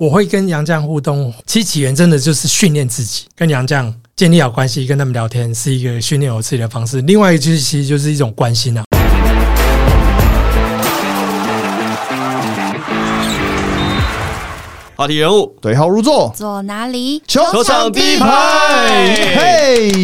我会跟杨绛互动，其实起源真的就是训练自己，跟杨绛建立好关系，跟他们聊天是一个训练我自己的方式。另外一个就是其实就是一种关心啊。话题人物对号入座，坐哪里？球球场第一排，嘿，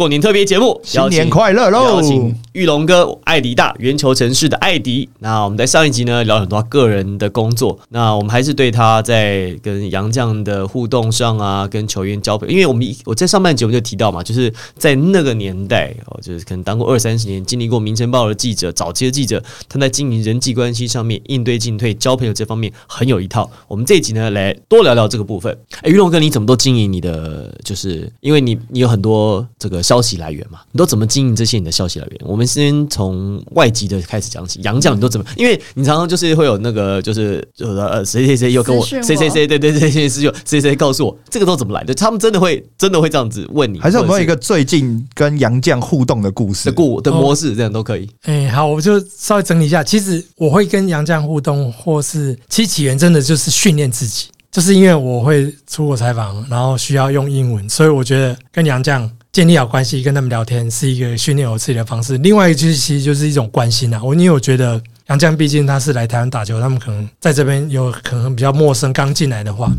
过年特别节目，新年快乐喽！邀请玉龙哥艾迪大圆球城市的艾迪。那我们在上一集呢聊很多他个人的工作，那我们还是对他在跟杨绛的互动上啊，跟球员交朋友，因为我们我在上半节目就提到嘛，就是在那个年代哦，就是可能当过二三十年，经历过《民生报》的记者，早期的记者，他在经营人际关系上面应对进退、交朋友这方面很有一套。我们这一集呢来多聊聊这个部分。哎，玉龙哥，你怎么都经营你的？就是因为你你有很多这个消息来源嘛，你都怎么经营这些你的消息来源？我们先从外籍的开始讲起。杨绛，你都怎么？因为你常常就是会有那个，就是就是呃，谁谁谁又跟我谁谁谁对对对谁谁又谁谁告诉我这个都怎么来的？他们真的会真的会这样子问你，还是有没有一个最近跟杨绛互动的故事的？故的模式，这样都可以。哎、好，我就稍微整理一下。其实我会跟杨绛互动，或是其实起源真的就是训练自己，就是因为我会出国采访，然后需要用英文，所以我觉得跟杨绛建立好关系，跟他们聊天是一个训练我自己的方式。另外一个就是其实就是一种关心啊，我因为我觉得杨绛毕竟他是来台湾打球，他们可能在这边有可能比较陌生，刚进来的话。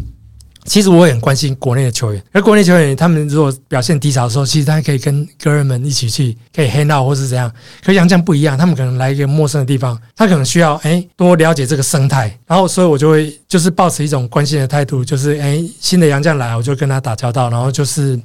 其实我也很关心国内的球员，而国内球员他们如果表现低潮的时候，其实他可以跟哥人们一起去，可以 hang out 或是怎样。可杨绛不一样，他们可能来一个陌生的地方，他可能需要哎多了解这个生态，然后所以我就会就是抱持一种关心的态度，就是哎新的杨绛来，我就跟他打交道，然后就是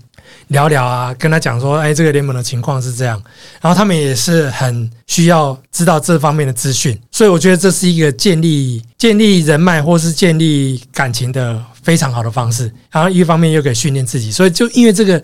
聊聊啊，跟他讲说，哎这个联盟的情况是这样，然后他们也是很需要知道这方面的资讯，所以我觉得这是一个建立建立人脉或是建立感情的非常好的方式。然后一方面又可以训练自己，所以就因为这个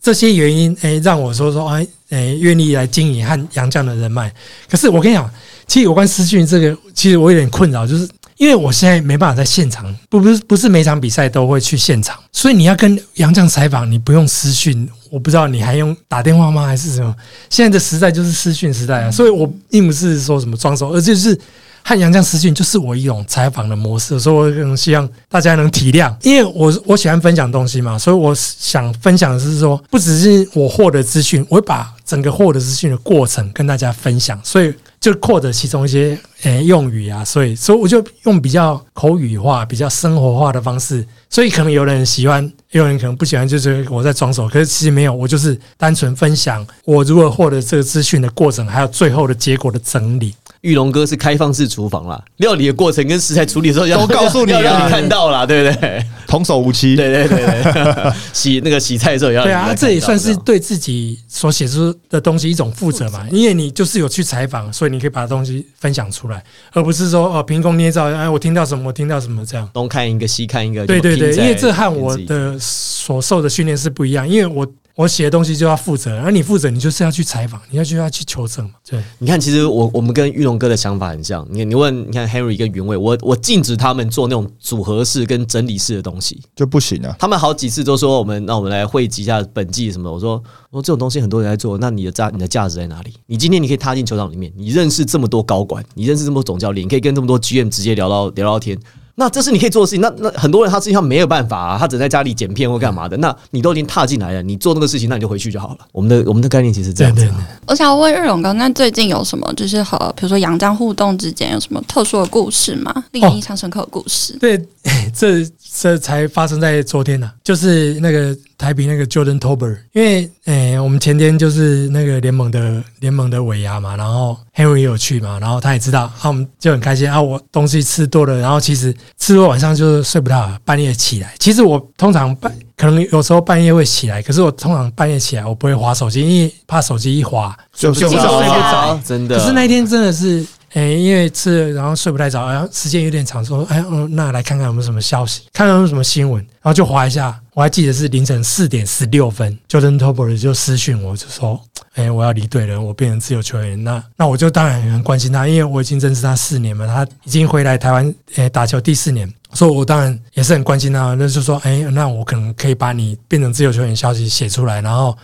这些原因，哎，让我说说，哎哎，愿意来经营和杨绛的人脉。可是我跟你讲，其实有关私讯这个，其实我有点困扰，就是因为我现在没办法在现场，不不是不是每场比赛都会去现场，所以你要跟杨绛采访，你不用私讯，我不知道你还用打电话吗，还是什么？现在的时代就是私讯时代啊，所以我并不是说什么装熟，而就是。和杨绛私讯就是我一种采访的模式，所以我更希望大家能体谅，因为我我喜欢分享东西嘛，所以我想分享的是说，不只是我获得资讯，我会把整个获得资讯的过程跟大家分享，所以就扩的其中一些诶、用语啊，所以所以我就用比较口语化、比较生活化的方式，所以可能有人喜欢，也有人可能不喜欢，就是我在装熟，可是其实没有，我就是单纯分享我如何获得这个资讯的过程，还有最后的结果的整理。玉龙哥是开放式厨房啦，料理的过程跟食材处理的时候要都告诉你啊。要让你看到啦，对不对？童叟无欺，对对对对，洗那个洗菜的时候也要对啊，这也算是对自己所写出的东西一种负责嘛，因为你就是有去采访，所以你可以把东西分享出来，而不是说哦凭空捏造，哎我听到什么我听到什么这样。东看一个西看一个，对对对，因为这和我的所受的训练是不一样，因为我我写的东西就要负责，而你负责你就是要去采访，你要就要去求证嘛。对，你看，其实我我们跟玉龙哥的想法很像。你你问，你看 Henry 跟云伟，我我禁止他们做那种组合式跟整理式的东西。就不行啊。他们好几次都说我们，那我们来汇集一下本季什么。我说，我说这种东西很多人在做，那你的价你的价值在哪里？你今天你可以踏进球场里面，你认识这么多高管，你认识这么多总教练，你可以跟这么多 GM 直接聊到聊聊天。那这是你可以做的事情。那那很多人他实际上没有办法啊，他只能在家里剪片或干嘛的。那你都已经踏进来了，你做那个事情，那你就回去就好了。我们的我们的概念其实是这样子。我想问日荣哥，那最近有什么就是和比如说杨绛互动之间有什么特殊的故事吗？令哦你印象深刻的故事？对，这这才发生在昨天呢、就是那个台比那个 Jordan Tober，因为诶、我们前天就是那个联盟的联盟的尾牙嘛，然后 Henry 也有去嘛，然后他也知道，啊，我们就很开心啊，我东西吃多了，然后其实吃多晚上就是睡不到，半夜起来。其实我通常半可能有时候半夜会起来，可是我通常半夜起来我不会划手机，因为怕手机一划就睡不着。真的。可是那一天真的是，诶、因为吃了然后睡不太着，然后时间有点长，说，哎，嗯，那来看看有没有什么消息，看看有有什么新闻，然后就划一下，我还记得是凌晨四点十六分，Jordan Tolbert 就私讯我，就说，哎，我要离队了，我变成自由球员，那那我就当然很关心他，因为我已经认识他四年嘛，他已经回来台湾，诶、打球第四年。所以，我当然也是很关心他，那就说，哎，那我可能可以把你变成自由球员消息写出来，然后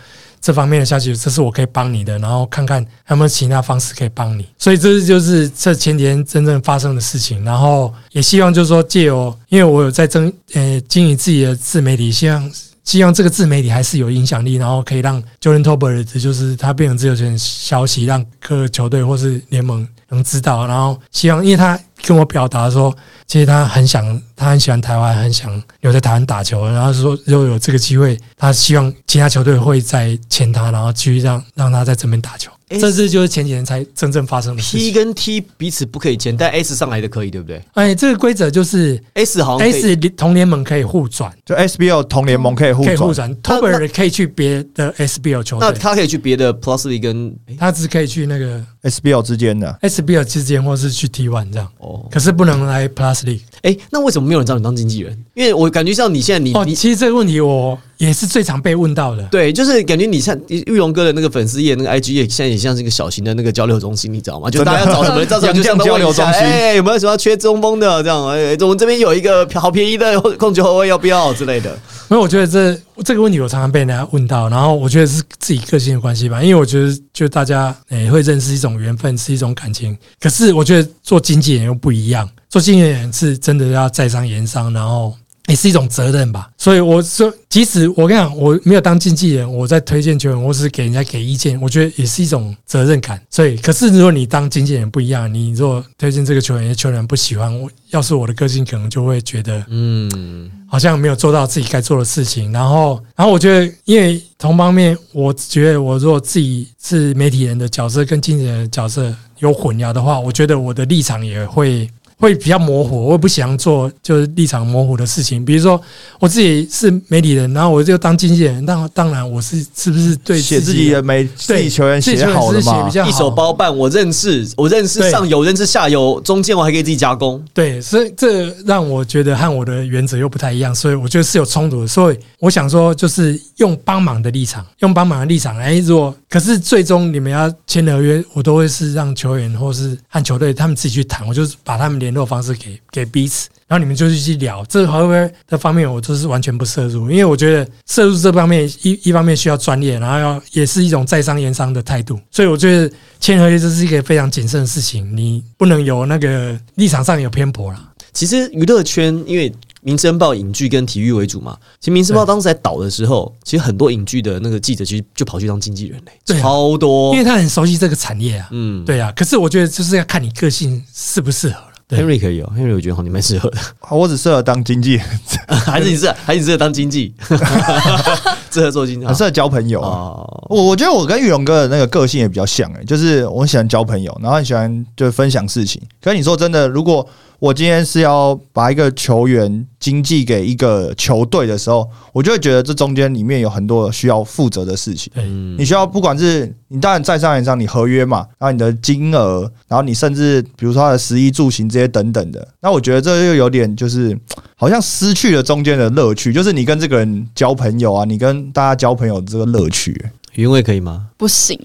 这方面的消息，这是我可以帮你的，然后看看有没有其他方式可以帮你。所以这就是这前几天真正发生的事情，然后也希望就是说借由，因为我有在争呃经营自己的自媒体，希望。希望这个自媒体还是有影响力，然后可以让 Jordan t o b e r 就是他变成自由球员消息，让各个球队或是联盟能知道。然后希望，因为他跟我表达说，其实他很想，他很喜欢台湾，很想留在台湾打球。然后说，如果有这个机会，他希望其他球队会再签他，然后继续让让他在这边打球。这次就是前几年才真正发生的事 T 情。跟 T 彼此不可以签，但 S 上来的可以，对不对哎，这个规则就是？S 好 S 同联盟可以互转，就 SBL 同联盟可以互转，可以互转 t o b e r 可以去别的 SBL 球队，那他可以去别的 Plus League 跟他只可以去那个 SBL 之间的。SBL 之间，或是去 T1 这样，哦，可是不能来 Plus League。哎，那为什么没有人找你当经纪人？因为我感觉像你现在你哦，你其实这个问题我也是最常被问到的。对，就是感觉你像玉龙哥的那个粉丝页，那个 IG 页，现在也像是一个小型的那个交流中心，你知道吗？就大家要找什么人，到时候就这样洋将问一下交流中心哎，有没有什么缺中锋的这样？哎，我们这边有一个好便宜的 控球后卫，要不要之类的？因为我觉得这这个问题我常常被人家问到，然后我觉得是自己个性的关系吧。因为我觉得就大家诶、会认识一种缘分，是一种感情。可是我觉得做经纪人又不一样，做经纪人是真的要在商言商，然后也是一种责任吧。所以我说，即使我跟你讲，我没有当经纪人，我在推荐球员，或是给人家给意见，我觉得也是一种责任感。所以，可是如果你当经纪人不一样，你如果推荐这个球员，球员不喜欢我，要是我的个性，可能就会觉得嗯，好像没有做到自己该做的事情。然后，然后我觉得，因为同方面，我觉得我如果自己是媒体人的角色跟经纪人的角色有混淆的话，我觉得我的立场也会。会比较模糊，我也不想做就是立场模糊的事情。比如说，我自己是媒体人，然后我就当经纪人，那当然我是是不是对写自己的媒自己球员写好的嘛一手包办，我认识，我认识上游，认识下游，中间我还可以自己加工。对，所以这让我觉得和我的原则又不太一样，所以我觉得是有冲突的。所以我想说，就是用帮忙的立场，用帮忙的立场。哎，如果可是最终你们要签合约，我都会是让球员或是和球队他们自己去谈，我就是把他们联络方式给给彼此，然后你们就去聊。这个合约的方面，我就是完全不涉入，因为我觉得涉入这方面一一方面需要专业，然后要也是一种在商言商的态度，所以我觉得签合约这是一个非常谨慎的事情，你不能有那个立场上有偏颇啦。其实娱乐圈因为。《民生报》影剧跟体育为主嘛，其实《民生报》当时在倒的时候，其实很多影剧的那个记者其实就跑去当经纪人嘞，对啊超多因为。他很熟悉这个产业啊。嗯，对啊，可是我觉得就是要看你个性适不适合 Henry 可以哦，Henry 我觉得好你蛮适合的，我只适合当经纪人，还是你适合，还是你适合当经纪，适合做经纪很适合交朋友啊。哦，我我觉得我跟玉龙哥的那个个性也比较像诶、就是我很喜欢交朋友，然后很喜欢就分享事情。可是你说真的，如果我今天是要把一个球员经纪给一个球队的时候，我就会觉得这中间里面有很多需要负责的事情。嗯你需要不管是你当然在商言商，你合约嘛，然后你的金额，然后你甚至比如说他的食衣住行这些等等的，那我觉得这又有点就是好像失去了中间的乐趣，就是你跟这个人交朋友啊，你跟大家交朋友的这个乐趣。云味可以吗？不行，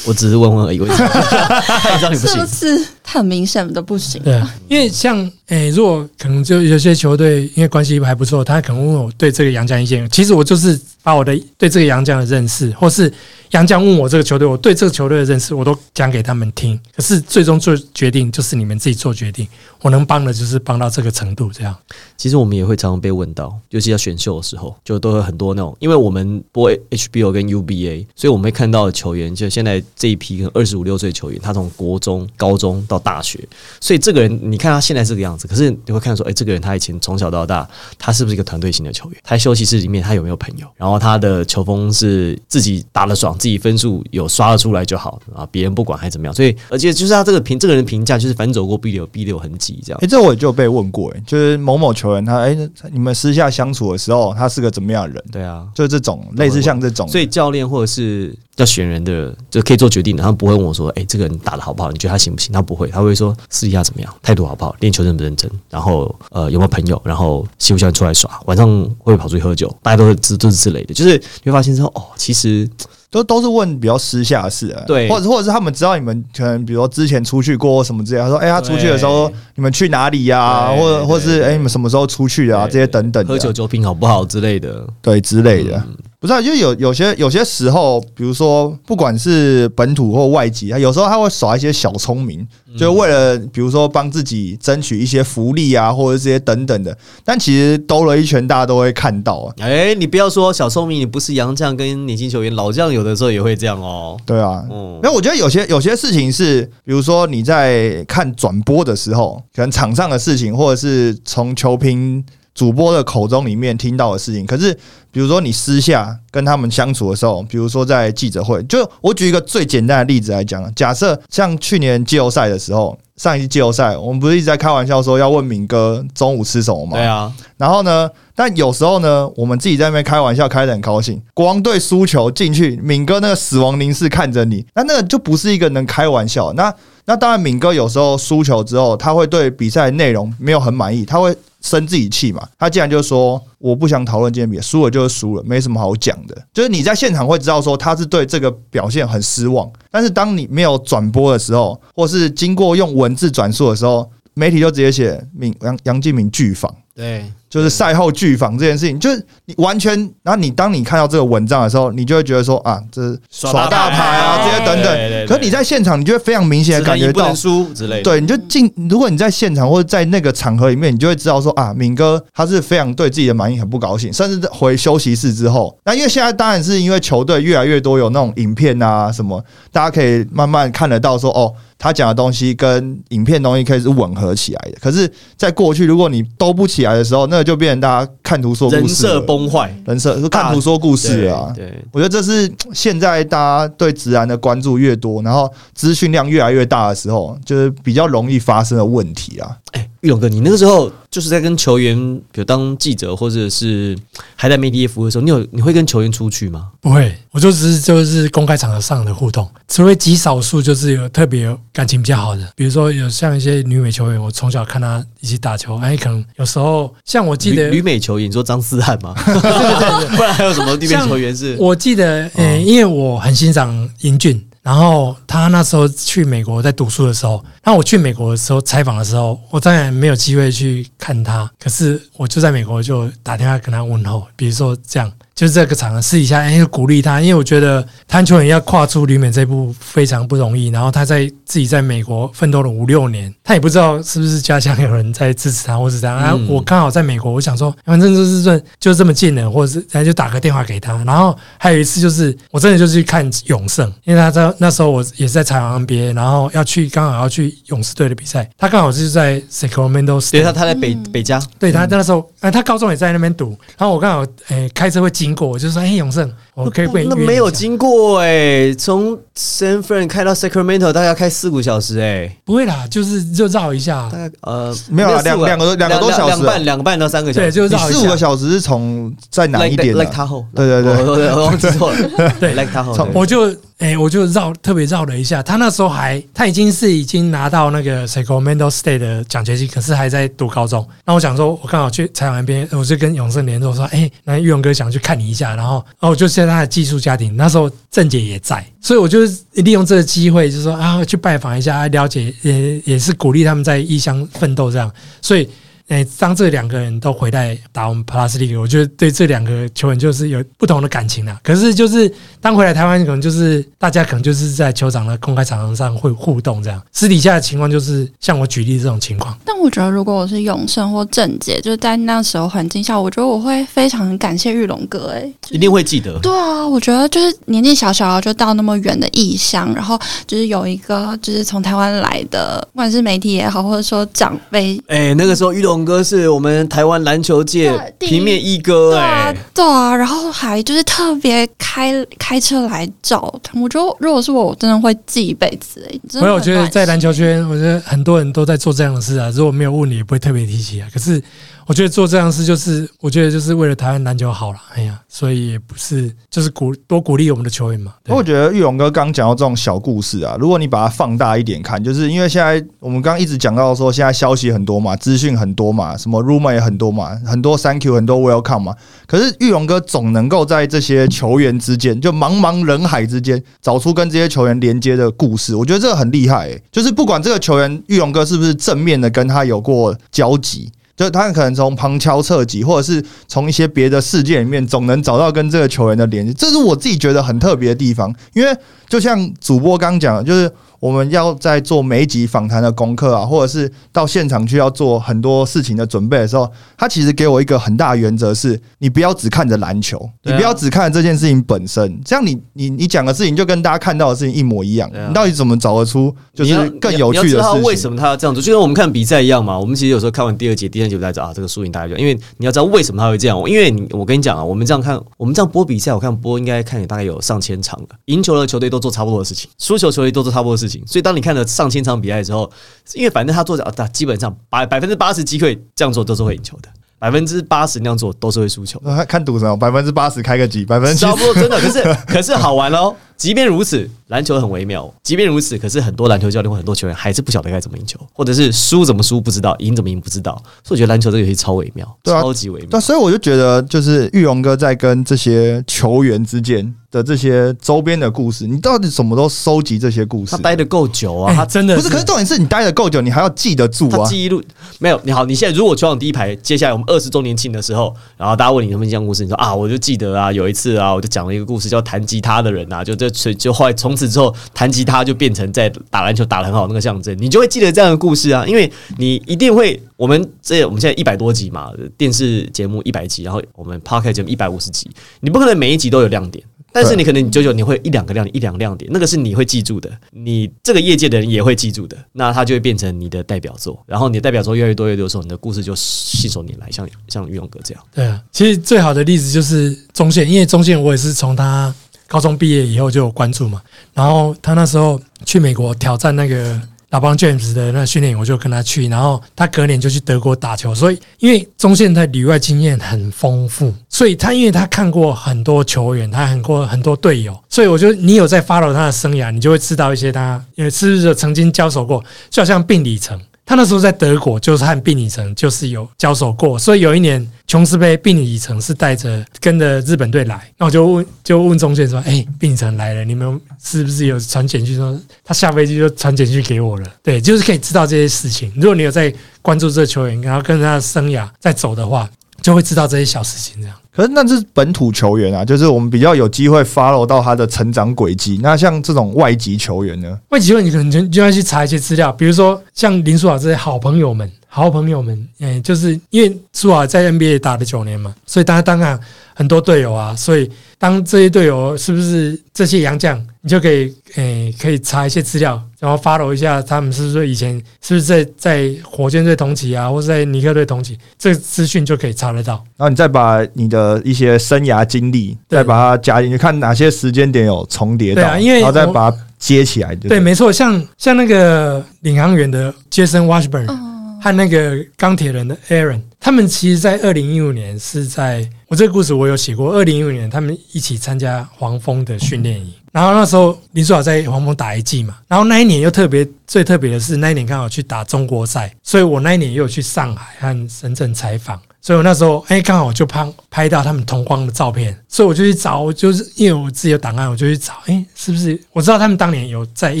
我只是问问而已，我知道 你不行是不。是很明显的不行？对啊，因为像诶、如果可能就有些球队因为关系还不错，他可能问我对这个杨将意见，其实我就是把我的对这个杨将的认识，或是杨将问我这个球队，我对这个球队的认识，我都讲给他们听。可是最终做决定就是你们自己做决定，我能帮的就是帮到这个程度，这样。其实我们也会常常被问到，尤其在选秀的时候，就都有很多那种，因为我们播 HBO 跟 UBA，所以我们会看到的球员，就现在这一批跟二十五六岁球员，他从国中、高中到大学，所以这个人你看他现在这个样子，可是你会看说，哎、这个人他以前从小到大，他是不是一个团队型的球员？他休息室里面他有没有朋友？然后他的球风是自己打得爽，自己分数有刷得出来就好啊，别人不管还怎么样。所以而且就是他这个评这个人评价，就是反走过必留必留痕迹这样诶、。这我也就被问过、哎，就是某某球员他诶、你们私下相处的时候，他是个怎么样的人？对啊，就这种类似像这种，所以教练或者是要选人的，就可以做决定的。他们不会问我说：“哎、这个人打的好不好？你觉得他行不行？”他不会，他会说私底下怎么样，态度好不好，练球认不认真，然后呃有没有朋友，然后喜不喜欢出来耍，晚上会不会跑出去喝酒，大家都是这都是之类的。就是你会发现说，哦，其实都都是问比较私下的事啊，对或者或者是他们知道你们可能比如说之前出去过什么之类的，他说哎、他出去的时候你们去哪里呀、对或者或是哎、对你们什么时候出去的啊，这些等等喝酒酒品好不好之类的。对之类的。不是、啊，就有有些有些时候，比如说不管是本土或外籍，他有时候他会耍一些小聪明，就为了比如说帮自己争取一些福利啊，或者这些等等的。但其实兜了一圈，大家都会看到啊。哎，你不要说小聪明，你不是洋将跟年轻球员，老将有的时候也会这样哦。对啊，嗯因为我觉得有些有些事情是，比如说你在看转播的时候，可能场上的事情，或者是从球评主播的口中里面听到的事情。可是，比如说你私下跟他们相处的时候，比如说在记者会，就我举一个最简单的例子来讲，假设像去年季后赛的时候，上一季季后赛，我们不是一直在开玩笑说要问敏哥中午吃什么吗？对啊，然后呢，但有时候呢，我们自己在那边开玩笑，开得很高兴。国王队输球进去，敏哥那个死亡凝视看着你，那那个就不是一个能开玩笑。那那当然，敏哥有时候输球之后，他会对比赛内容没有很满意，他会生自己气嘛。他竟然就说：“我不想讨论今天比，输了就是输了，没什么好讲的。”就是你在现场会知道说他是对这个表现很失望，但是当你没有转播的时候，或是经过用文字转述的时候，媒体就直接写明杨杨敬明拒访。对，就是赛后拒访这件事情，就是你完全，然后你当你看到这个文章的时候，你就会觉得说啊，这是耍大牌啊，这些等等。可是你在现场，你就会非常明显的感觉到，输之类的。对，你就进，如果你在现场或者在那个场合里面，你就会知道说啊，敏哥他是非常对自己的满意很不高兴，甚至回休息室之后，那因为现在当然是因为球队越来越多有那种影片啊什么，大家可以慢慢看得到说哦。他讲的东西跟影片东西可以是吻合起来的，可是，在过去，如果你都不起来的时候，那个就变成大家看图说故事，人设崩坏，人设看图说故事啊。对，对我觉得这是现在大家对直男的关注越多，然后资讯量越来越大的时候，就是比较容易发生的问题啊。哎，玉龙哥，你那个时候就是在跟球员，比如当记者或者是还在媒体业服务的时候，你有你会跟球员出去吗？不会，我就只是就是公开场合上的互动，除非极少数就是有特别感情比较好的，比如说有像一些女美球员，我从小看她一起打球，哎，可能有时候像我记得旅旅美球员，你说张思翰吗？对对对不然还有什么女美球员是？我记得，呃、因为我很欣赏英俊，然后他那时候去美国在读书的时候，那我去美国的时候采访的时候，我当然没有机会去看他，可是我就在美国就打电话跟他问候，比如说这样。就是这个场合私底下哎就鼓励他，因为我觉得谭球员要跨出旅美这一步非常不容易。然后他在自己在美国奋斗了五六年，他也不知道是不是家乡有人在支持他，或是这样。啊，嗯我刚好在美国，我想说反正就是这就这么近了，或者是然后就打个电话给他。然后还有一次就是我真的就去看永胜，因为他在那时候我也是在采访 NBA，然后要去刚好要去勇士队的比赛，他刚好是在 Sacramento State，对他他在北嗯北加，对他那时候，哎，他高中也在那边读，然后我刚好诶、开车会经过，我就说，哎、永盛，我可以不可以那没有经过哎，从 San Fran 开到 Sacramento 大概要开四五小时哎，不会啦，就是就绕一下。大，概呃没有啦四五两两个多两个多小时两半两个半到三个小，时，对就绕一下。四五个小时是从在南一点 Like 呢？Tahoe，对对对。我忘记错了，对，Like Tahoe，我就哎、我就绕特别绕了一下，他那时候还他已经是已经拿到那个 Sacramento State 的奖学金，可是还在读高中。那我想说，我刚好去采访那边，我就跟永盛联络说，哎、那玉勇哥想去看你一下，然后然后我就现在他的寄宿家庭，那时候郑姐也在，所以我就利用这个机会，就是说啊，去拜访一下，啊了解也也是鼓励他们在异乡奋斗这样，所以。哎，当这两个人都回来打我们 Plus League，我觉得对这两个球员就是有不同的感情啦。可是就是当回来台湾，可能就是大家可能就是在球场的公开场合上会互动这样，私底下的情况就是像我举例这种情况。但我觉得，如果我是永胜或郑杰，就在那时候环境下，我觉得我会非常感谢玉龙哥、欸。一定会记得。对啊，我觉得就是年纪小小就到那么远的异乡，然后就是有一个就是从台湾来的，不管是媒体也好，或者说长辈，哎，那个时候玉龙哥是我们台湾篮球界平面一哥对啊哎，，对啊，然后还就是特别开开车来找他，我觉得如果是我，我真的会记一辈子、欸。真的所以我觉得在篮球圈，我觉得很多人都在做这样的事啊。如果没有问你，也不会特别提起啊。可是我觉得做这样事，就是我觉得就是为了台湾篮球好了。哎呀，所以也不是就是鼓多鼓励我们的球员嘛。我觉得玉龙哥刚讲到这种小故事啊，如果你把它放大一点看，就是因为现在我们刚刚一直讲到说，现在消息很多嘛，资讯很多嘛，什么 rumor 也很多嘛，很多 thank you，很多 welcome 嘛。可是玉龙哥总能够在这些球员之间，就茫茫人海之间，找出跟这些球员连接的故事。我觉得这个很厉害、就是不管这个球员玉龙哥是不是正面的跟他有过交集。就他可能从旁敲侧击，或者是从一些别的事件里面，总能找到跟这个球员的联系。这是我自己觉得很特别的地方，因为就像主播刚讲的，就是。我们要在做每一集访谈的功课啊，或者是到现场去要做很多事情的准备的时候，他其实给我一个很大的原则是：你不要只看着篮球，你不要只看这件事情本身，这样你你你讲的事情就跟大家看到的事情一模一样。你到底怎么找得出就是更有趣的事情？为什么他要这样做？就跟我们看比赛一样嘛。我们其实有时候看完第二节、第三节在找啊，这个输赢大概就因为你要知道为什么他会这样。因为你我跟你讲啊，我们这样看，我们这样播比赛，我看播应该看大概有上千场了。赢球的球队都做差不多的事情，输球球队都做差不多的事情。所以当你看了。上千场比赛之后，因为反正他做啊，基本上百百分之八十机会这样做都是会赢球的，百分之八十那样做都是会输球。看赌什么？百分之八十开个几？百分之差不多真的，可是 可是好玩哦。即便如此，篮球很微妙。即便如此，可是很多篮球教练或很多球员还是不晓得该怎么赢球，或者是输怎么输不知道，赢怎么赢不知道。所以我觉得篮球这个游戏超微妙，超级微妙。对，所以我就觉得，就是玉龙哥在跟这些球员之间。的这些周边的故事，你到底什么都收集这些故事？他待的够久啊，他真的不是。可是重点是你待的够久，你还要记得住啊。记录没有？你好，你现在如果球场第一排，接下来我们二十周年庆的时候，然后大家问你什么讲故事，你说啊，我就记得啊，有一次啊，我就讲了一个故事，叫弹吉他的人啊，就这就后来从此之后，弹吉他就变成在打篮球打得很好那个象征，你就会记得这样的故事啊，因为你一定会。我们这我们现在一百多集嘛，电视节目一百集，然后我们 p o c k e t 节目一百五十集，你不可能每一集都有亮点。但是你可能你久久你会一两个亮点一两个亮点，那个是你会记住的，你这个业界的人也会记住的，那它就会变成你的代表作。然后你的代表作越来越多越多的时候，你的故事就信手拈来，像像玉勇哥这样。对啊，其实最好的例子就是中线，因为中线我也是从他高中毕业以后就有关注嘛。然后他那时候去美国挑战那个。老帮 James 的那训练营，我就跟他去，然后他隔年就去德国打球。所以，因为中线在里外经验很丰富，所以他因为他看过很多球员，他看过很多队友，所以我觉得你有在 follow 他的生涯，你就会知道一些他也是不是曾经交手过，就好像病理层。他那时候在德国，就是和病里城就是有交手过，所以有一年琼斯杯，病里城是带着跟着日本队来，那我就问就问中介说：“哎，病里城来了，你们是不是有传简讯说他下飞机就传简讯给我了？”对，就是可以知道这些事情。如果你有在关注这个球员，然后跟他的生涯在走的话，就会知道这些小事情这样。可是那是本土球员啊，就是我们比较有机会 follow 到他的成长轨迹。那像这种外籍球员呢？外籍球员你可能就就要去查一些资料，比如说像林书豪这些好朋友们。好朋友们，嗯，就是因为书豪在 NBA 打了九年嘛，所以大家当然很多队友啊，所以当这些队友是不是这些洋将，你就可以，诶，可以查一些资料，然后 follow 一下他们是不是以前是不是在在火箭队同期啊，或者在尼克队同期，这个资讯就可以查得到。然后你再把你的一些生涯经历，再把它加进去，看哪些时间点有重叠到，然后再把它接起来。对，没错，像像那个领航员的杰森·沃什伯恩。和那个钢铁人的 Aaron，他们其实，在二零一五年是在我这个故事我有写过。二零一五年，他们一起参加黄蜂的训练营，然后那时候林书豪在黄蜂打一季嘛，然后那一年又特别最特别的是，那一年刚好去打中国赛，所以我那一年又去上海和深圳采访，所以我那时候哎，刚好就拍拍到他们同框的照片，所以我就去找，就是因为我自己有档案，我就去找，哎，是不是我知道他们当年有在一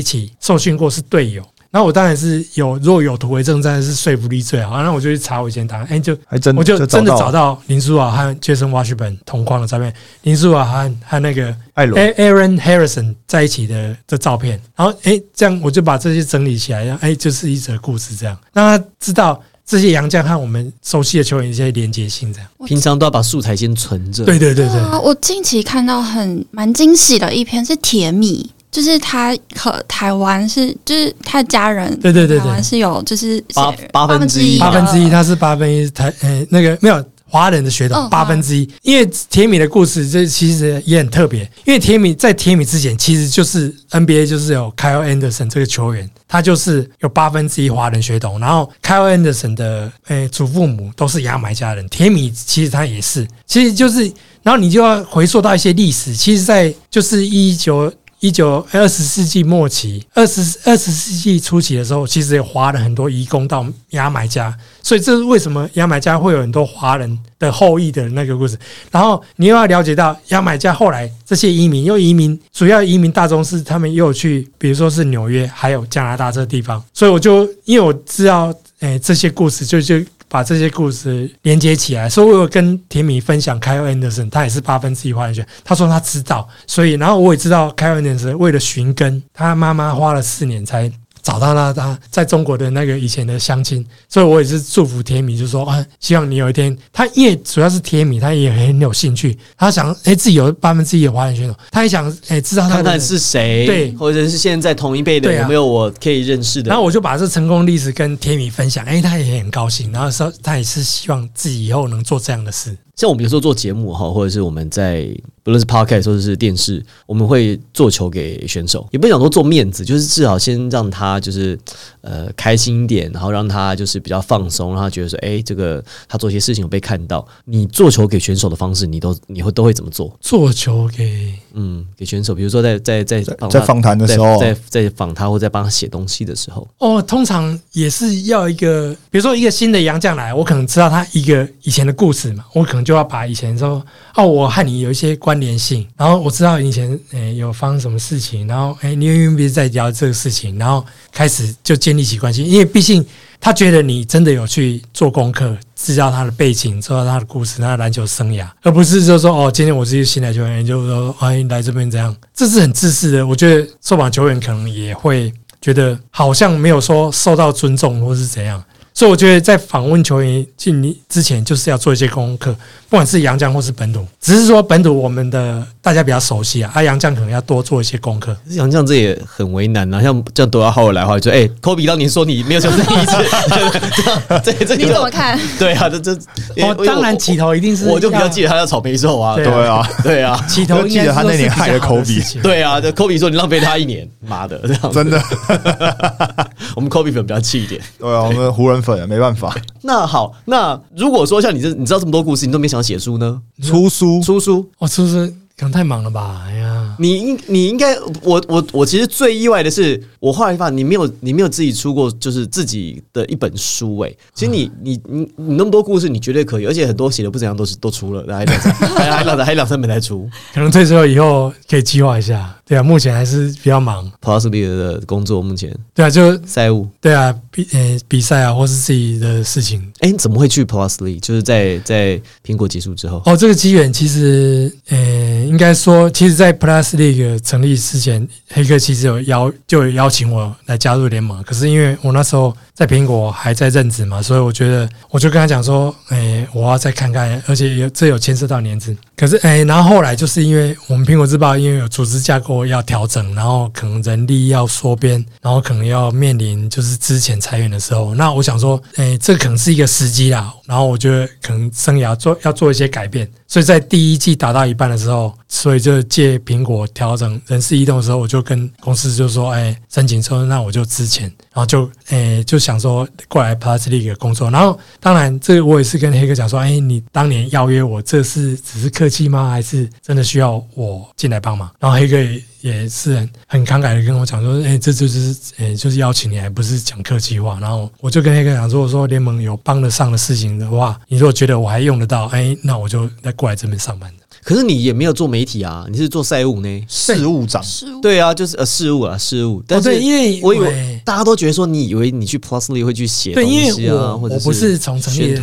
起受训过，是队友。那我当然是有，如果有图为证，当然是说服力最好。那我就去查我以前档案，哎，就还真我就真的找到林书豪和杰森·瓦什本同框的照片，林书豪和和那个艾伦 Aaron Harrison 在一起的的照片。然后，哎，这样我就把这些整理起来，然后，哎，就是一则故事，这样让他知道这些洋将和我们熟悉的球员一些连接性。这样，平常都要把素材先存着。对对对对。我近期看到很蛮惊喜的一篇是甜米。就是他和台湾是，就是他的家人，对对对台湾是有，就是八八分之一，八分之一，他是八分一台，呃，那个没有华人的血统，八分之一。因为铁米的故事，这其实也很特别。因为铁米在铁米之前，其实就是 NBA 就是有 Kyle Anderson 这个球员，他就是有八分之一华人血统。然后 Kyle Anderson 的诶祖父母都是牙买加人，铁米其实他也是，其实就是，然后你就要回溯到一些历史，其实，在就是一九。一九二十世纪末期，二十二十世纪初期的时候，其实也划了很多移工到牙买加，所以这是为什么牙买加会有很多华人的后裔的那个故事。然后你又要了解到牙买加后来这些移民又移民，主要移民大宗是他们又去，比如说是纽约还有加拿大这地方。所以我就因为我知道，诶这些故事就就。把这些故事连接起来。所以我有跟田米分享 Kyle Anderson，他也是八分之一花园犬，他说他知道，所以然后我也知道 Kyle Anderson 为了寻根，他妈妈花了四年才。找到了他在中国的那个以前的乡亲，所以我也是祝福铁米，就说啊，希望你有一天，他因为主要是铁米，他也很有兴趣，他想哎自己有八分之一的华人选手，他也想哎知道他的看看是谁，对或者是现在同一辈的有没有我可以认识的。然后我就把这成功历史跟铁米分享，哎，他也很高兴，然后说他也是希望自己以后能做这样的事。像我们有时候做节目哈，或者是我们在不论是 podcast 或者是电视，我们会做球给选手，也不想说做面子，就是至少先让他就是呃开心一点，然后让他就是比较放松，让他觉得说，哎、这个他做一些事情有被看到。你做球给选手的方式，你都你会都会怎么做？做球给嗯，给选手，比如说在在在在访谈的时候在在在访他或在帮他写东西的时候，哦，通常也是要一个，比如说一个新的洋将来，我可能知道他一个以前的故事嘛，我可能就要把以前说哦，我和你有一些关联性，然后我知道以前诶、有发生什么事情，然后诶、你愿不愿意再聊这个事情，然后开始就建立起关系，因为毕竟他觉得你真的有去做功课，知道他的背景，知道他的故事，他的篮球生涯，而不是就说哦，今天我是一个新来球员，就说哎来这边这样，这是很自私的。我觉得受访球员可能也会觉得好像没有说受到尊重或是怎样。所以我觉得在访问球员进之前，就是要做一些功课，不管是洋将或是本土。只是说本土我们的大家比较熟悉啊，阿洋将可能要多做一些功课。杨绛这也很为难啊，像这样都要浩尔来的话，就哎，科比当年说你没有球这一次，这这这你怎么看？对啊，这这我，当然起头一定是我就比较要记得他叫草莓兽啊，对对啊，对啊，起头记得他那年害了科 Kobe 对啊，这科比说你浪费他一年，妈的，这样真的，我们科比粉比较气一点。对啊，我们湖人粉没办法，那好，那如果说像你这你知道这么多故事，你都没想写书呢？出书。出书，我是不是可能太忙了吧？哎呀，你应你应该，我我我其实最意外的是，我后来发现你没有你没有自己出过就是自己的一本书哎、其实你你你你那么多故事，你绝对可以，而且很多写的不怎样都是都出了，还两三还 还两还两三本才出。可能退休以后可以计划一下。对啊，目前还是比较忙。，Plusly 的工作目前对啊，就赛务，对啊，比呃比赛啊，或是自己的事情。哎、你怎么会去 Plus League？就是在在苹果结束之后，哦，这个机缘其实，呃，应该说，其实，在 Plus League 成立之前，黑哥其实有邀就有邀请我来加入联盟。可是因为我那时候在苹果还在任职嘛，所以我觉得我就跟他讲说，哎，我要再看看，而且有这有牵涉到年资。可是，哎，然后后来就是因为我们苹果日报因为有组织架构要调整，然后可能人力要缩编，然后可能要面临就是之前裁员的时候，那我想说，哎，这可能是一个时机啦。然后我觉得可能生涯做要做一些改变，所以在第一季打到一半的时候，所以就借苹果调整人事异动的时候，我就跟公司就说，哎，申请说那我就之前，然后就哎就想说过来 Plus League 工作。然后当然这我也是跟黑哥讲说，哎，你当年邀约我，这是只是客气吗？还是真的需要我进来帮忙？然后黑哥也。也是很很慷慨的跟我讲说，哎、这就是哎、就是邀请你，还不是讲客气话。然后我就跟黑哥讲如果说联盟有帮得上的事情的话，你如果觉得我还用得到，哎、那我就再过来这边上班的。可是你也没有做媒体啊，你是做赛务呢？事务长，事务。对啊，就是呃事务啊事务，但是、哦对，因为我以为哎大家都觉得说，你以为你去 Plus League 会去写对，东因西啊，为我或者我不是从成立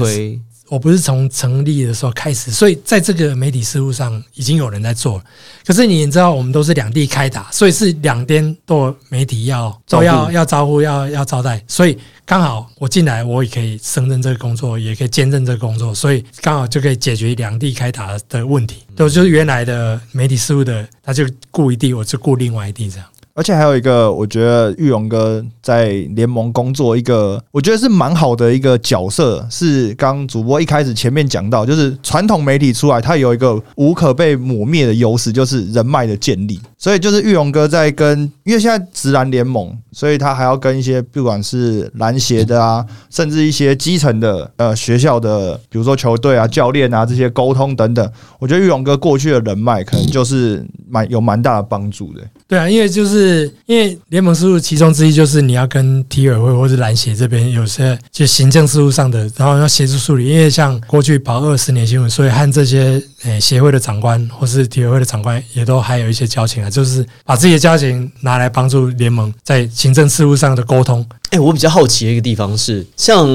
我不是从成立的时候开始，所以在这个媒体事务上已经有人在做了。可是你也知道，我们都是两地开打，所以是两边都有媒体要都要要招呼，要要招待，所以刚好我进来，我也可以胜任这个工作，也可以兼任这个工作，所以刚好就可以解决两地开打的问题。对，就是原来的媒体事务的，他就顾一地，我就顾另外一地这样。而且还有一个，我觉得玉龙哥在联盟工作一个，我觉得是蛮好的一个角色。是刚主播一开始前面讲到，就是传统媒体出来，他有一个无可被抹灭的优势，就是人脉的建立。所以就是玉龙哥在跟，因为现在直男联盟，所以他还要跟一些不管是篮协的啊，甚至一些基层的呃学校的，比如说球队啊、教练啊这些沟通等等。我觉得玉龙哥过去的人脉可能就是蛮有蛮大的帮助的。对啊，因为就是因为联盟事务其中之一就是你要跟体委会或者篮协这边有些就行政事务上的，然后要协助处理。因为像过去跑二十年新闻，所以和这些诶协会的长官或是体委会的长官也都还有一些交情啊，就是把自己的交情拿来帮助联盟在行政事务上的沟通。哎、我比较好奇的一个地方是，像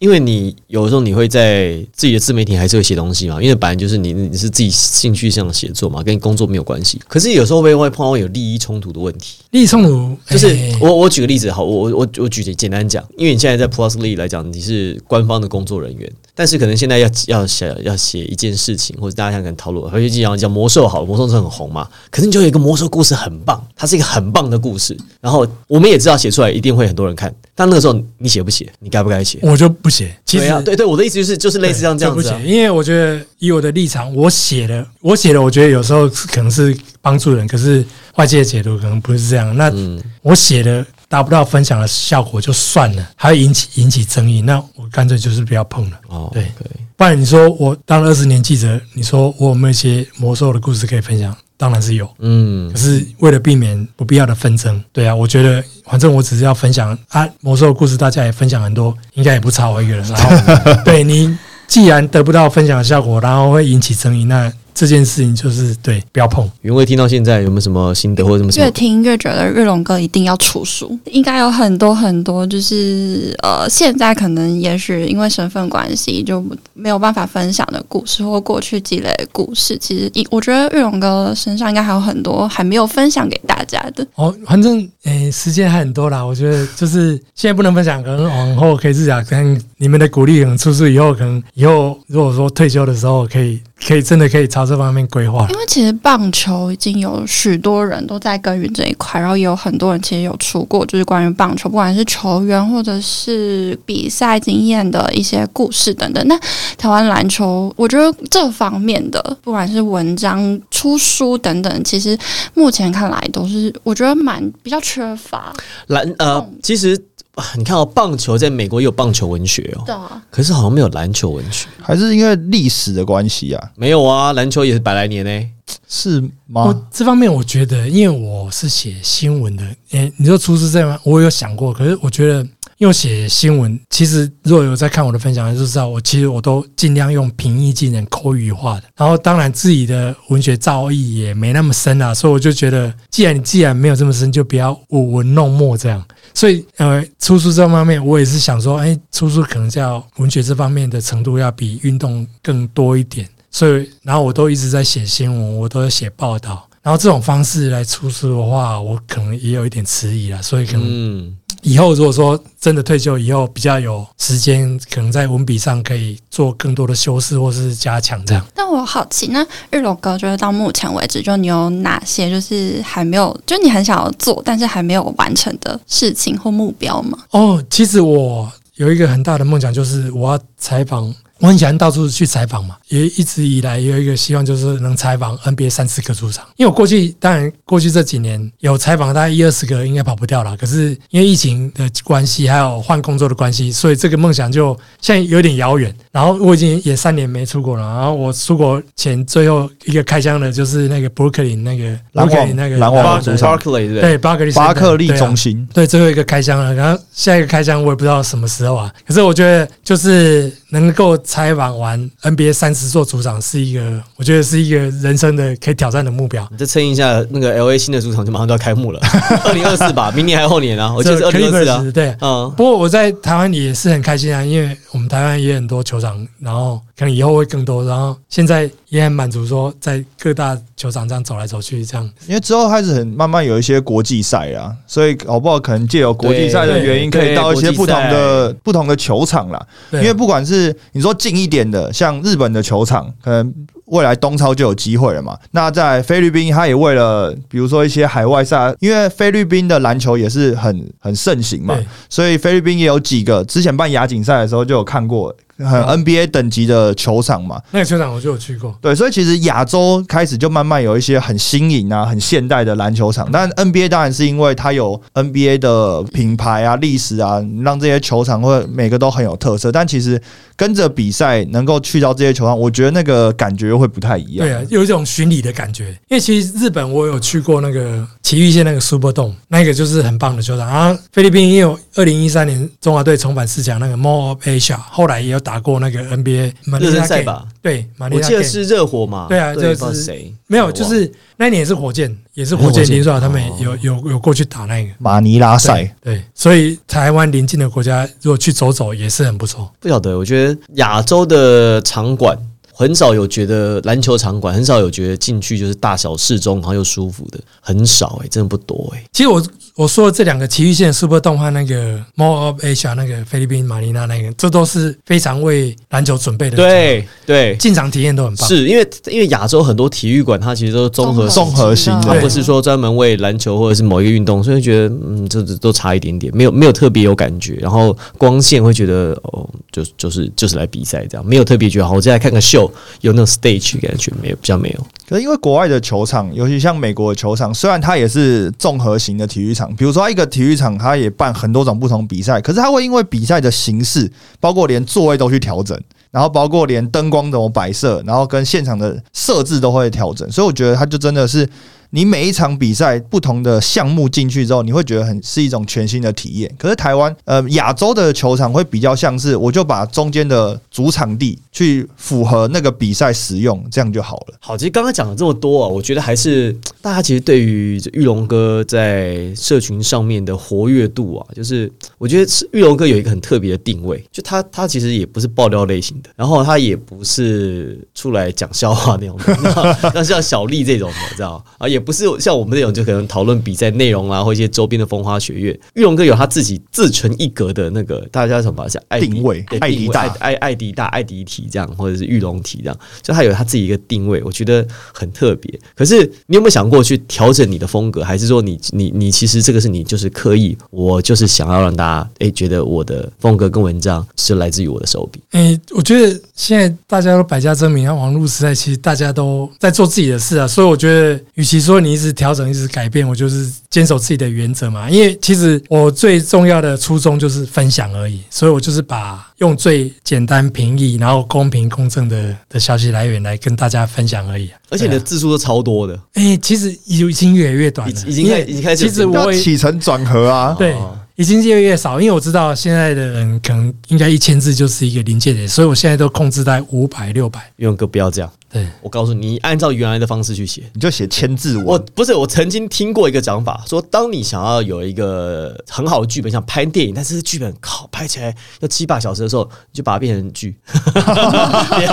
因为你有的时候你会在自己的自媒体还是会写东西嘛，因为本来就是你你是自己兴趣上的写作嘛，跟你工作没有关系。可是有时候会会碰到有利益冲突的问题，利益冲突就是哎我我举个例子，好，我我我我举简单讲，因为你现在在 Plus Lee 来讲，你是官方的工作人员，但是可能现在要要写要写一件事情，或者大家想可能讨论，或者讲讲魔兽好了，魔兽是很红嘛，可是你就有一个魔兽故事很棒，它是一个很棒的故事，然后我们也知道写出来一定会很多人看，但那个时候你写不写，你该不该写？我就不写。其实对啊，对对，我的意思就是就是类似像这样子、啊不写，，因为我觉得以我的立场，我写了，我写了，我觉得有时候可能是帮助人，可是外界的解读可能不是这样。那嗯，我写了达不到分享的效果就算了，还会引起引起争议，那我干脆就是不要碰了。哦，对不然你说我当了二十年记者，你说我有没有一些魔兽的故事可以分享？当然是有，嗯可，是为了避免不必要的纷争，对啊，我觉得反正我只是要分享啊，魔兽的故事大家也分享很多，应该也不差我一个人。然 后对你既然得不到分享的效果，然后会引起争议，那这件事情就是对不要碰。云威听到现在有没有什么心得或者什么越么？听越觉得日龙哥一定要出书，应该有很多很多，就是呃，现在可能也许因为身份关系就没有办法分享的故事，或过去积累的故事。其实，我觉得日龙哥身上应该还有很多还没有分享给大家的。哦，反正诶、时间还很多啦。我觉得就是现在不能分享，可能往后可以自讲。跟你们的鼓励，可能出书以后，可能以后如果说退休的时候，可以可以真的可以朝这方面规划因。为其实棒球已经有许多人都在耕耘这一块，然后也有很多人其实有出过就是关于棒球，不管是球员或者是比赛经验的一些故事等等。那台湾篮球，我觉得这方面的不管是文章、出书等等，其实目前看来都是我觉得蛮比较缺乏篮呃嗯，其实啊你看哦，棒球在美国也有棒球文学哦，的。可是好像没有篮球文学。还是因为历史的关系啊？没有啊，篮球也是百来年呢、是吗？我这方面我觉得，因为我是写新闻的，诶、你说厨师这样，我有想过，可是我觉得。因为我写新闻，其实如果有在看我的分享，就知道我其实我都尽量用平易近人、口语化的。然后当然自己的文学造诣也没那么深啊，所以我就觉得，既然你既然没有这么深，就不要舞文弄墨这样。所以呃，出书这方面，我也是想说，哎，出书可能叫文学这方面的程度要比运动更多一点。所以，然后我都一直在写新闻，我都在写报道。然后这种方式来出书的话，我可能也有一点迟疑了。所以可能，以后如果说真的退休以后比较有时间，可能在文笔上可以做更多的修饰或是加强这样。但我好奇，那日龙哥就是到目前为止，就你有哪些就是还没有，就你很想要做，但是还没有完成的事情或目标吗？哦，其实我有一个很大的梦想，就是我要采访。我很喜欢到处去采访嘛，也一直以来有一个希望，就是能采访 NBA 三四个主场。因为我过去当然过去这几年有采访大概一二十个，应该跑不掉了。可是因为疫情的关系，还有换工作的关系，所以这个梦想就现在有点遥远。然后我已经也三年没出国了。然后我出国前最后一个开箱的就是那个 Brooklyn 那个篮网那个篮网主场对对？巴克利巴克利中心，对，最后一个开箱了，然后下一个开箱我也不知道什么时候啊。可是我觉得就是能够采访完 NBA 三十座主场是一个，我觉得是一个人生的可以挑战的目标。你再撑一下，那个 L A 新的主场就马上就要开幕了，二零二四吧，明年还是后年啊？我记得是二这零二四啊。对。嗯，不过我在台湾也是很开心啊，因为我们台湾也很多球场，然后可能以后会更多，然后现在也很满足说在各大球场这样走来走去，这样。因为之后开始很慢慢有一些国际赛啊，所以搞不好可能借由国际赛的原因，可以到一些不同的不同的球场啦。因为不管是你说近一点的，像日本的球场，可能未来东超就有机会了嘛。那在菲律宾，他也为了比如说一些海外赛，因为菲律宾的篮球也是很很盛行嘛，所以菲律宾也有几个之前办亚锦赛的时候就有看过很嗯 NBA 等级的球场嘛。那个球场我就有去过。对，所以其实亚洲开始就慢慢有一些很新颖啊、很现代的篮球场。但 NBA 当然是因为它有 NBA 的品牌啊、历史啊，让这些球场会每个都很有特色。但其实跟着比赛能够去到这些球场，我觉得那个感觉会不太一样。对啊，有一种巡礼的感觉。因为其实日本我有去过那个埼玉县那个 Super Dome，那个就是很棒的球场。然后菲律宾也有二零一三年中华队重返四强那个 Mall of Asia，后来也有打过那个 NBA 马热身赛吧？对，马里我纳记得是热火嘛？对啊对，就是谁。没有，就是那一年也是火箭，也是火火箭。箭林书豪他们哦。有有有过去打那个。马尼拉赛。对，对，所以台湾邻近的国家如果去走走也是很不错。不晓得，我觉得亚洲的场馆很少有觉得篮球场馆很少有觉得进去就是大小适中，然后又舒服的，很少哎、真的不多哎、其实我我说的这两个奇遇线 Super 动画那个 More of Asia 那个菲律宾马尼拉那个，这都是非常为篮球准备的，，对对，进场体验都很棒。是因为因为亚洲很多体育馆它其实都是综合综合型的不是说专门为篮球或者是某一个运动，所以觉得嗯，这这都差一点点，没有没有特别有感觉。然后光线会觉得哦，就就是就是来比赛这样，没有特别觉得好，我再来看个秀，有那种 stage 感觉没有，比较没有。可是因为国外的球场，尤其像美国的球场，虽然它也是综合型的体育场，比如说一个体育场，它也办很多种不同比赛，可是它会因为比赛的形式，包括连座位都去调整，然后包括连灯光怎么摆设，然后跟现场的设置都会调整，所以我觉得它就真的是。你每一场比赛不同的项目进去之后，你会觉得很是一种全新的体验。可是台湾呃亚洲的球场会比较像是，我就把中间的主场地去符合那个比赛使用，这样就好了。好，其实刚刚讲了这么多啊，我觉得还是大家其实对于玉龙哥在社群上面的活跃度啊，就是我觉得是玉龙哥有一个很特别的定位，就他他其实也不是爆料类型的，然后他也不是出来讲笑话那种的，那 像小丽这种的，知道啊，也不是像我们那种就可能讨论比赛内容啊，或一些周边的风花雪月。玉龙哥有他自己自成一格的那个，大家什么像艾迪定位对艾迪大艾艾迪大、艾迪体这样，或者是玉龙体这样，就他有他自己一个定位，我觉得很特别。可是你有没有想过去调整你的风格，还是说你你你其实这个是你就是刻意，我就是想要让大家诶觉得我的风格跟文章是来自于我的手笔。诶、我觉得现在大家都百家争鸣，然后网络时代，其实大家都在做自己的事啊，所以我觉得，与其说你一直调整、一直改变，我就是坚守自己的原则嘛。因为其实我最重要的初衷就是分享而已，所以我就是把用最简单、平易，然后公平、公正的的消息来源来跟大家分享而已、啊。而且你的字数都超多的，诶、其实已经越来越短了，已已经开已经开始其实要我也起承转合啊，对。哦，已经越来越少，因为我知道现在的人可能应该一千字就是一个临界点，所以我现在都控制在五百、六百。勇哥不要这样，对，我告诉你，你按照原来的方式去写。你就写千字文我。不是，我曾经听过一个讲法，说当你想要有一个很好的剧本，想拍电影，但是剧本靠拍起来要七八小时的时候，你就把它变成剧，对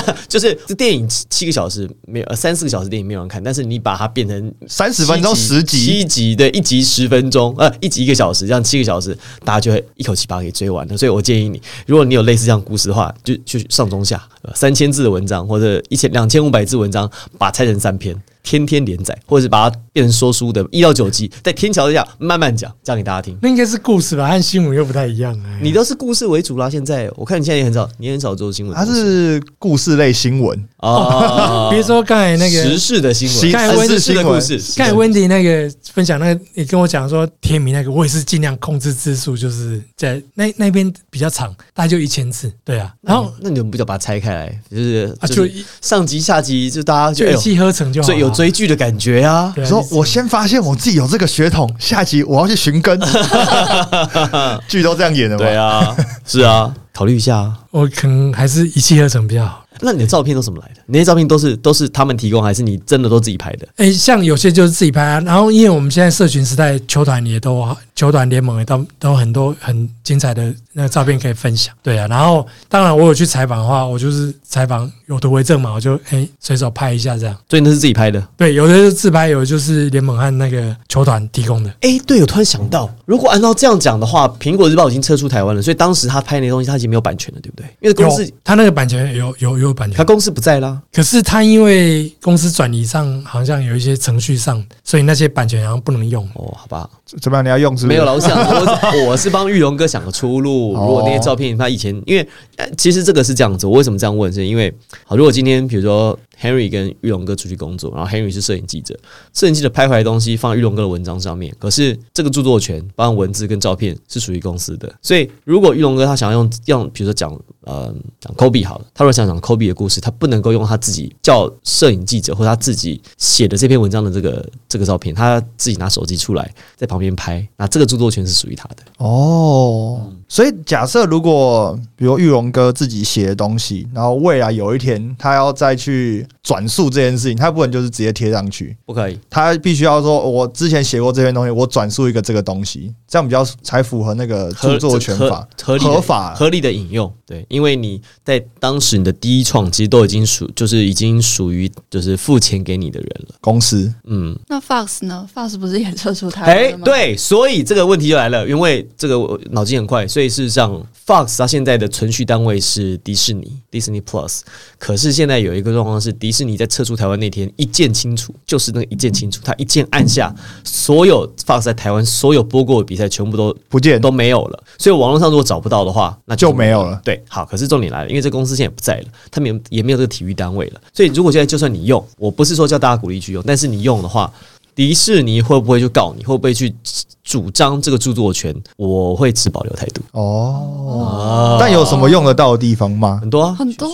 吧？就是这电影七七个小时没有，呃三四个小时电影没有人看，但是你把它变成30分钟七十集七集对，一集十分钟，呃，一集一个小时，这样七个小时，大家就会一口气把它给追完了。所以我建议你，如果你有类似这样故事的话，就就上中下，呃三千字的文章或者一千两千五百字文章，把它拆成三篇。天天连载，或者是把它变成说书的一到九集，在天桥下慢慢讲，讲给大家听。那应该是故事吧，和新闻又不太一样。哎你都是故事为主啦，现在我看你现在也很少，你很少做新闻它。是故事类新闻，啊 比如说刚才那个时，事的新闻，刚才温时事的故事，刚才温迪那个分享那个，你跟我讲说天明那个，我也是尽量控制字数，就是在那那边比较长，大概就一千字，对啊。然后那你们不就把它拆开来，就是啊，就上集下集，就大家就一气呵成就好追剧的感觉啊。对啊。说我先发现我自己有这个血统，下集我要去寻根。剧都这样演的吗？对啊，是啊，考虑一下啊。我可能还是一气呵成比较好。那你的照片都怎么来的？你那些照片都是都是他们提供，还是你真的都自己拍的？诶，像有些就是自己拍啊，然后因为我们现在社群时代，球团也都球团联盟也都都很多很精彩的那个照片可以分享，对啊。然后当然我有去采访的话，我就是采访有图为证嘛，我就哎随手拍一下这样。所以那是自己拍的。对，有的是自拍，有的就是联盟和那个球团提供的。哎，对，我突然想到，如果按照这样讲的话，苹果日报已经撤出台湾了，所以当时他拍那些东西，他已经没有版权了，对不对？因为公司他那个版权有有有版权，他公司不在啦。可是他因为公司转移上好像有一些程序上，所以那些版权好像不能用。哦，好吧，怎么样？你要用是不是？没有了。我想，我 我是帮玉龙哥想个出路。哦如果那些照片他以前，因为呃其实这个是这样子，我为什么这样问？是因为好，如果今天比如说 Henry 跟玉龙哥出去工作，然后 Henry 是摄影记者，摄影记者拍回来的东西放在玉龙哥的文章上面，可是这个著作权，包含文字跟照片是属于公司的，所以如果玉龙哥他想要用用，比如说讲呃讲 Kobe 好了，他如果想讲 Kobe 的故事，他不能够用他自己叫摄影记者或他自己写的这篇文章的这个这个照片，他自己拿手机出来在旁边拍，那这个著作权是属于他的。哦，所以假设如果比如玉龙哥自己写的东西，然后未来有一天他要再去转述这件事情，他不能就是直接贴上去，不可以。他必须要说，我之前写过这篇东西，我转述一个这个东西，这样比较才符合那个著作权法合理合法合理的引用。对，因为你在当时你的第一创其实都已经属，就是已经属于就是付钱给你的人了。公司。嗯，那 Fox 呢？Fox 不是也撤出台哎对，所以这个问题就来了，因为这个我脑筋很快，所以事实上，Fox 它现在的存续单位是迪士尼 Disney Plus，可是现在有一个状况是，迪士尼在撤出台湾那天一键清除，就是那个一键清除，它一键按下，所有 Fox 在台湾所有播过的比赛全部都不见都没有了。所以网络上如果找不到的话，那就没有了。对，好，可是重点来了，因为这公司现在也不在了，他们也也没有这个体育单位了，所以如果现在就算你用，我不是说叫大家鼓励去用，但是你用的话，迪士尼会不会去告你？会不会去主张这个著作权？我会持保留态度。哦，但有什么用得到的地方吗？很多啊，很多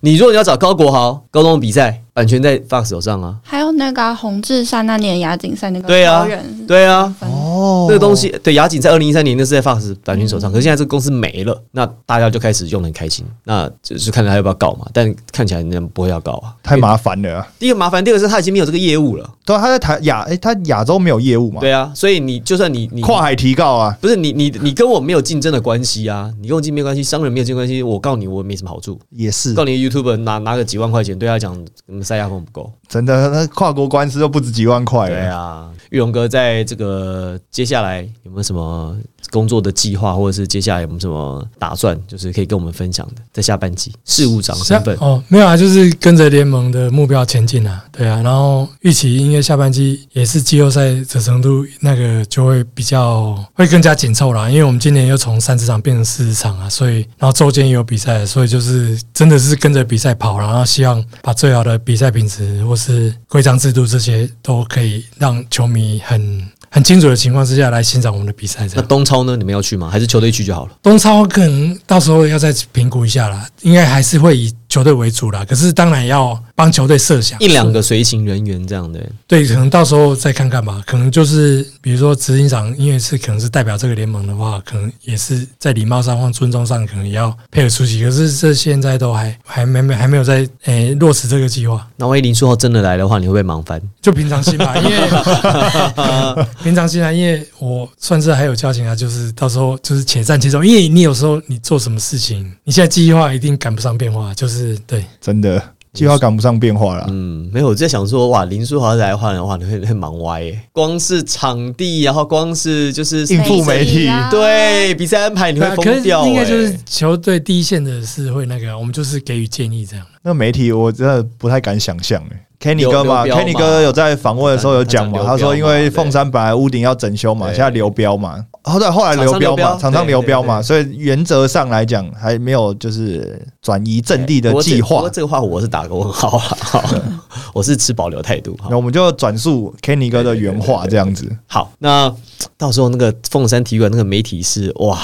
你如果你要找高国豪高中的比赛，版权在 Fox 手上啊。还有那个啊洪志善那年亚锦赛那个对啊对啊，分哦那个东西对亚锦在二零一三年那是在 Fox 版权手上，可是现在这个公司没了，那大家就开始用的很开心，那就是看他要不要告嘛。但看起来人不会要告啊，太麻烦了啊。第一个麻烦，第二个是他已经没有这个业务了。对啊，他在台亚，诶，他亚洲没有业务嘛？对啊，所以你就算你你跨海提告啊，不是你你你跟我没有竞争的关系啊，你跟我竞争关系，商人没有竞争关系，我告你我没什么好处。也是告你 YouTube 拿拿个几万块钱，对他讲嗯塞牙缝不够。真的，那跨国官司都不止几万块对了。啊，玉龙哥在这个接下来有没有什么工作的计划，或者是接下来有没有什么打算，就是可以跟我们分享的？在下半季事务长身份，哦，没有啊，就是跟着联盟的目标前进啊，对啊，然后预期应该下半季也是季后赛的程度，那个就会比较会更加紧凑啦，因为我们今年又从三十场变成四十场啊，所以然后周间也有比赛，所以就是真的是跟着比赛跑，然后希望把最好的比赛品质或是规章制度这些都可以让球迷很很清楚的情况之下来欣赏我们的比赛，那。东超呢？你们要去吗？还是球队去就好了？东超可能到时候要再评估一下啦，应该还是会以球队为主啦。可是当然要帮球队设想一两个随行人员这样的，对，可能到时候再看看吧。可能就是比如说执行长，因为是可能是代表这个联盟的话，可能也是在礼貌上或尊重上，可能也要配合出席。可是这现在都还还没没还没有在诶、落实这个计划，那万一林书豪真的来的话，你会不会忙翻？就平常心吧。因为平常心啊，因为我算是还有交情啊，就是到时候就是且战且走。因为你有时候你做什么事情，你现在计划一定赶不上变化，就是对。真的计划赶不上变化了。嗯，没有，我在想说，哇，林书豪来的话的话，你会会忙歪耶。光是场地，然后光是就是应付媒体啊对比赛安排，你会疯掉、欸。应该就是球队第一线的是会那个，我们就是给予建议这样。那媒体我真的不太敢想象诶。Kenny 哥嘛，Kenny 哥有在访问的时候有讲嘛，他说因为凤山本来屋顶要整修嘛，对现在流标嘛，后来后来流标嘛，厂厂商流标嘛，所以原则上来讲还没有就是转移阵地的计划不过。这个话我是打个问号了，好 我是持保留态度。那我们就转述 Kenny 哥的原话这样子。好，那到时候那个凤山体育馆那个媒体是哇，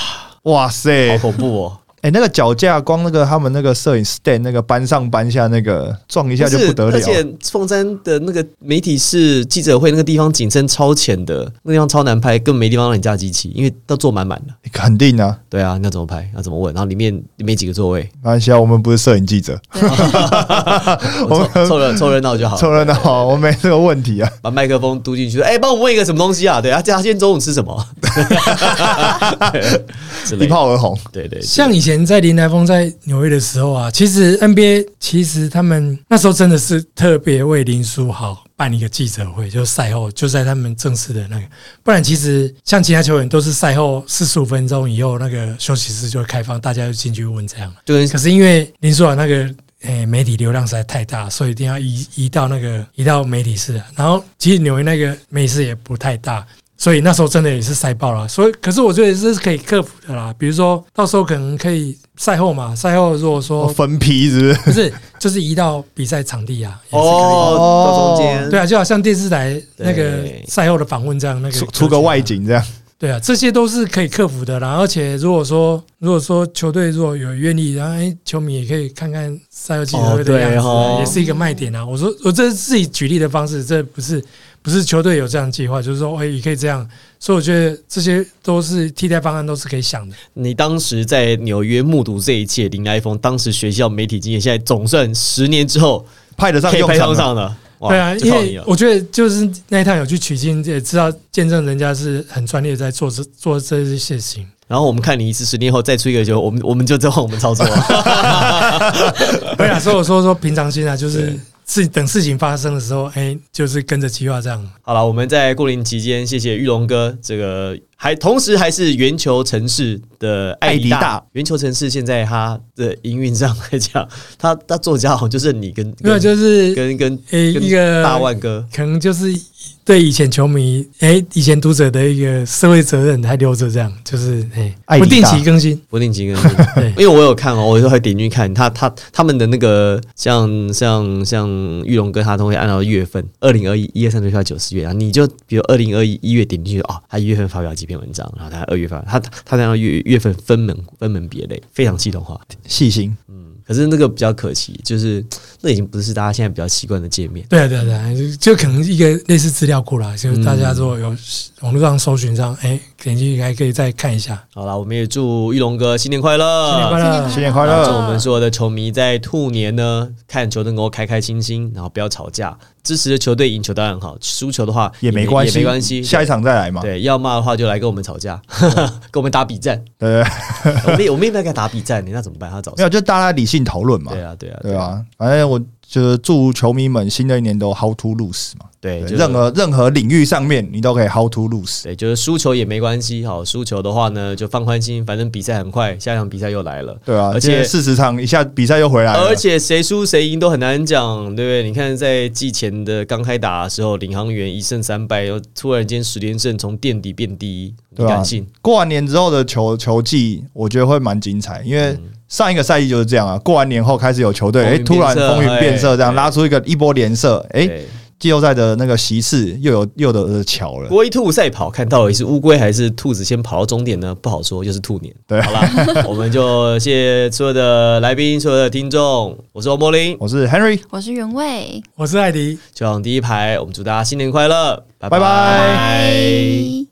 哇好塞，恐怖哦！哎、那个脚架光那个他们那个摄影 stand 那个搬上搬下那个撞一下就不得了而，且凤山的那个媒体室记者会那个地方景深超浅的，那个地方超难拍，根本没地方让你架机器，因为都坐满满的。肯定啊，对啊，那怎么拍？那怎么问？然后里面没几个座位，没关系啊，我们不是摄影记者，我们凑热凑热闹就好。凑热闹，我没这个问题啊。把麦克风嘟进去，哎、帮我问一个什么东西啊？对啊，他今天中午吃什么？一。炮而红，对对，对像以前在林来峰在纽约的时候啊，其实 NBA 其实他们那时候真的是特别为林书豪办一个记者会，就赛后就在他们正式的那个，不然其实像其他球员都是赛后四十五分钟以后那个休息室就会开放，大家就进去问这样。对可是因为林书豪那个诶、媒体流量实在太大，所以一定要移移到那个移到媒体室啊。然后其实纽约那个媒体室也不太大，所以那时候真的也是塞爆了。所以可是我觉得这是可以克服的啦。比如说到时候可能可以赛后嘛，赛后如果说分批是不是？不是就是移到比赛场地啊，也是可以。哦，到中间，对啊，就好像电视台那个赛后的访问这样，那个出出个外景这样，对啊，这些都是可以克服的啦。而且如果说如果说球队如果有愿意，然后哎，球迷也可以看看赛后记者会的样子啊、哦对哦也是一个卖点啊。我说我这是自己举例的方式，这不是不是球队有这样的计划，就是说哎也可以这样。所以我觉得这些都是替代方案，都是可以想的。你当时在纽约目睹这一切，林来峰当时学校媒体经验，现在总算十年之后派得上用场了。对啊，因。为我觉得就是那一趟有去取经，也知道见证人家是很专业在做这做这些事情。然后我们看你一次，十年后再出一个球，我们我们就知道我们操作了。对啊，所以我说说平常心啊，就是对事等事情发生的时候，哎，就是跟着计划这样。好了，我们在过年期间，谢谢玉龙哥，这个还同时还是圆球城市的艾迪大。圆球城市现在它的营运上来讲，它它作家好像就是你跟因为跟就是跟跟跟诶一个大万哥。可能就是对以前球迷，哎，以前读者的一个社会责任还留着，这样就是哎不定期更新。不定期更新对 因为我有看哦，我就会点进去看他他他们的那个像像像玉龙哥，他都会按照月份，二零二一一月三十号九十月啊，你就比如二零二一一月点进去哦，他一月份发表几篇文章，然后他二月份他他按照月月份分门分门别类，非常系统化。细心，可是那个比较可惜，就是那已经不是大家现在比较习惯的界面。对啊对啊对啊，就就可能一个类似资料库啦，就是大家如果有网络上搜寻上，哎，点进去还可以再看一下。好了，我们也祝玉龙哥新年快乐，新年快乐！新年快乐祝！我们所有的球迷在兔年呢，看球能够开开心心，然后不要吵架。支持的球队赢球当然好，输球的话也没关系，也没关系。下一场再来嘛。对，要骂的话就来跟我们吵架，跟我们打比战。对，我们也我们也没有跟他打比战，那怎么办？他找谁？没有，就大家理性讨论嘛。对啊，对啊，对啊，反正我就是祝球迷们新的一年都 how to lose 嘛。对，对，就是任何任何领域上面你都可以 how to lose。对，就是输球也没关系。好，输球的话呢，就放宽心，反正比赛很快，下一场比赛又来了。对啊，而且四十场一下比赛又回来了，而且谁输谁赢都很难讲，对不对？你看在季前的刚开打的时候，领航员一胜三败，又突然间十连胜，从垫底变第一，你敢信？过完年之后的球球季，我觉得会蛮精彩，因嗯为上一个赛季就是这样啊，过完年后开始有球队，哎，风云突然风云变色，这样哎。拉出一个一波连射，哎，对。季后赛的那个席次又有又有的巧了。龟兔赛跑，看到底是乌龟还是兔子先跑到终点呢？不好说，就是兔年。对。好了，我们就谢谢所有的来宾，所有的听众，我是欧柏林，我是 Henry，我是原味，我是艾迪，球场第一排，我们祝大家新年快乐，拜拜。拜拜。